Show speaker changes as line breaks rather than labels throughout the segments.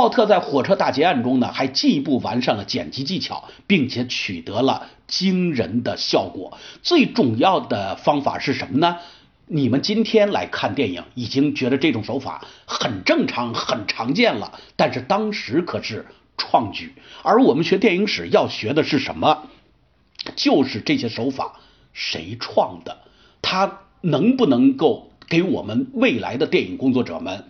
鲍特在火车大劫案中呢，还进一步完善了剪辑技巧，并且取得了惊人的效果。最重要的方法是什么呢？你们今天来看电影，已经觉得这种手法很正常、很常见了，但是当时可是创举。而我们学电影史要学的是什么？就是这些手法谁创的？它能不能够给我们未来的电影工作者们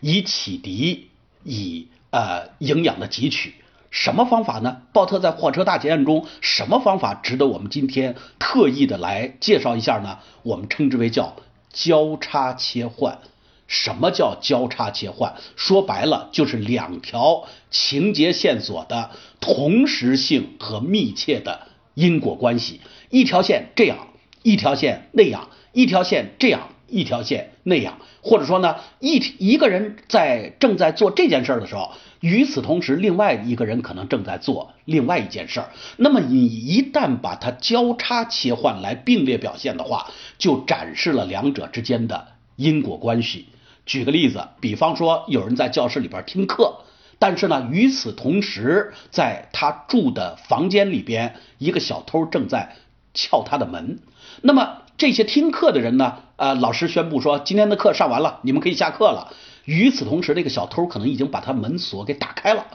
以启迪？以呃营养的汲取，什么方法呢？鲍特在火车大劫案中，什么方法值得我们今天特意的来介绍一下呢？我们称之为叫交叉切换。什么叫交叉切换？说白了就是两条情节线索的同时性和密切的因果关系，一条线这样，一条线那样，一条线这样。一条线那样，或者说呢，一一个人在正在做这件事的时候，与此同时，另外一个人可能正在做另外一件事。那么你一旦把它交叉切换来并列表现的话，就展示了两者之间的因果关系。举个例子，比方说有人在教室里边听课，但是呢，与此同时，在他住的房间里边，一个小偷正在撬他的门。那么这些听课的人呢？呃，老师宣布说今天的课上完了，你们可以下课了。与此同时，那个小偷可能已经把他门锁给打开了。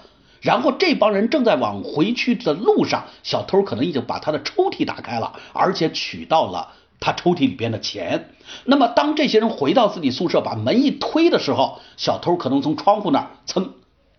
然后这帮人正在往回去的路上，小偷可能已经把他的抽屉打开了，而且取到了他抽屉里边的钱。那么当这些人回到自己宿舍，把门一推的时候，小偷可能从窗户那儿噌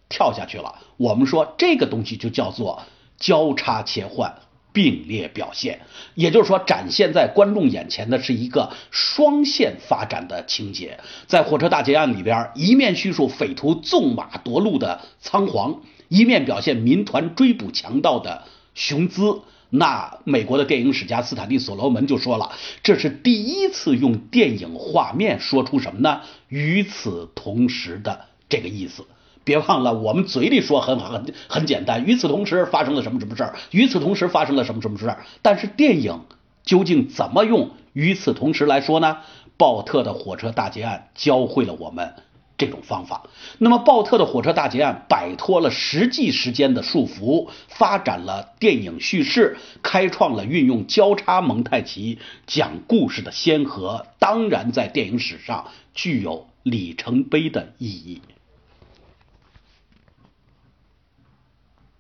跳下去了。我们说这个东西就叫做交叉切换。并列表现，也就是说，展现在观众眼前的是一个双线发展的情节。在火车大劫案里边，一面叙述匪徒纵马夺路的仓皇，一面表现民团追捕强盗的雄姿。那美国的电影史家斯坦利·所罗门就说了，这是第一次用电影画面说出什么呢？与此同时的这个意思。别忘了，我们嘴里说很好很很简单。与此同时发生了什么什么事儿？与此同时发生了什么什么事儿？但是电影究竟怎么用“与此同时”来说呢？鲍特的火车大劫案教会了我们这种方法。那么，鲍特的火车大劫案摆脱了实际时间的束缚，发展了电影叙事，开创了运用交叉蒙太奇讲故事的先河，当然在电影史上具有里程碑的意义。